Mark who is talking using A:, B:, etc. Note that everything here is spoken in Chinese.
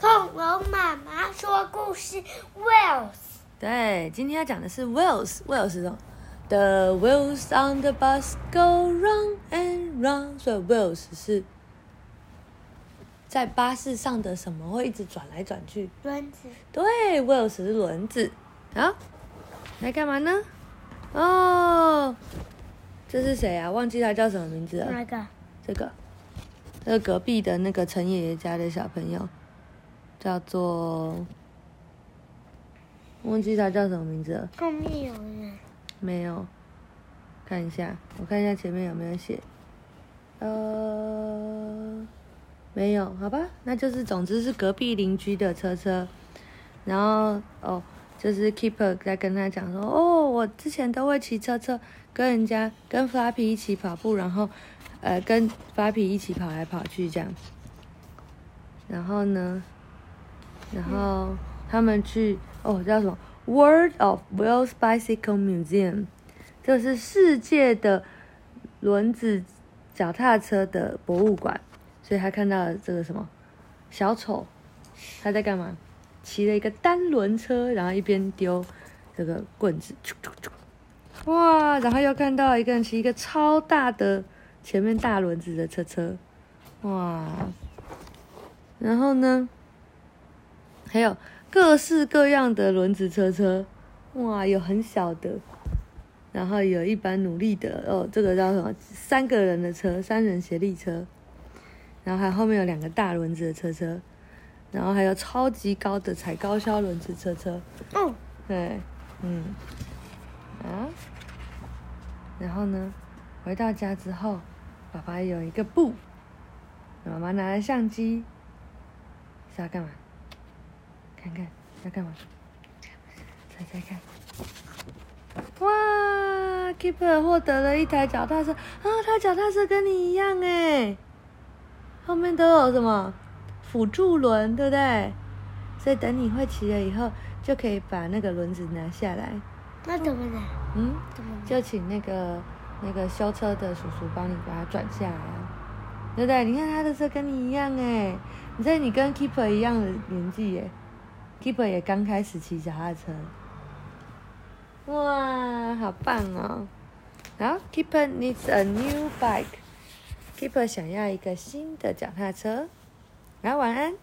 A: 恐龙妈妈说故事，Wells。
B: 对，今天要讲的是 wheels，wheels 是什么？The wheels on the bus go round and round。所以 wheels 是在巴士上的什么会一直转来转去？
A: 轮子，
B: 对，wheels 是轮子。啊，来干嘛呢？哦，这是谁啊？忘记他叫什么名字了。
A: 哪个
B: 这个，这个隔壁的那个陈爷爷家的小朋友，叫做忘记他叫什么名字了。
A: 后面有人，
B: 没有，看一下，我看一下前面有没有写。呃，没有，好吧，那就是总之是隔壁邻居的车车。然后哦，就是 Keeper 在跟他讲说，哦，我之前都会骑车车，跟人家跟 Flappy 一起跑步，然后呃跟 Flappy 一起跑来跑去这样。然后呢，然后他们去哦叫什么 World of Wheels Bicycle Museum，这是世界的轮子脚踏车的博物馆，所以他看到了这个什么小丑，他在干嘛？骑了一个单轮车，然后一边丢这个棍子，啾啾啾哇！然后又看到一个人骑一个超大的前面大轮子的车车，哇！然后呢，还有各式各样的轮子车车，哇，有很小的，然后有一般努力的哦，这个叫什么？三个人的车，三人协力车，然后还后面有两个大轮子的车车，然后还有超级高的踩高跷轮子车车，
A: 嗯，
B: 对，嗯，啊，然后呢，回到家之后，爸爸有一个布，妈妈拿了相机，是要干嘛？看看要干嘛？猜猜看。哇，Keeper 获得了一台脚踏车啊！他脚踏车跟你一样哎，后面都有什么辅助轮，对不对？所以等你会骑了以后，就可以把那个轮子拿下来。
A: 那怎么拿？
B: 嗯，
A: 怎么的？
B: 就请那个那个修车的叔叔帮你把它转下来啊，对不对？你看他的车跟你一样哎，你在你跟 Keeper 一样的年纪耶，Keeper 也刚开始骑脚踏车，哇，好棒哦！然后 Keeper needs a new bike，Keeper 想要一个新的脚踏车，然后晚安。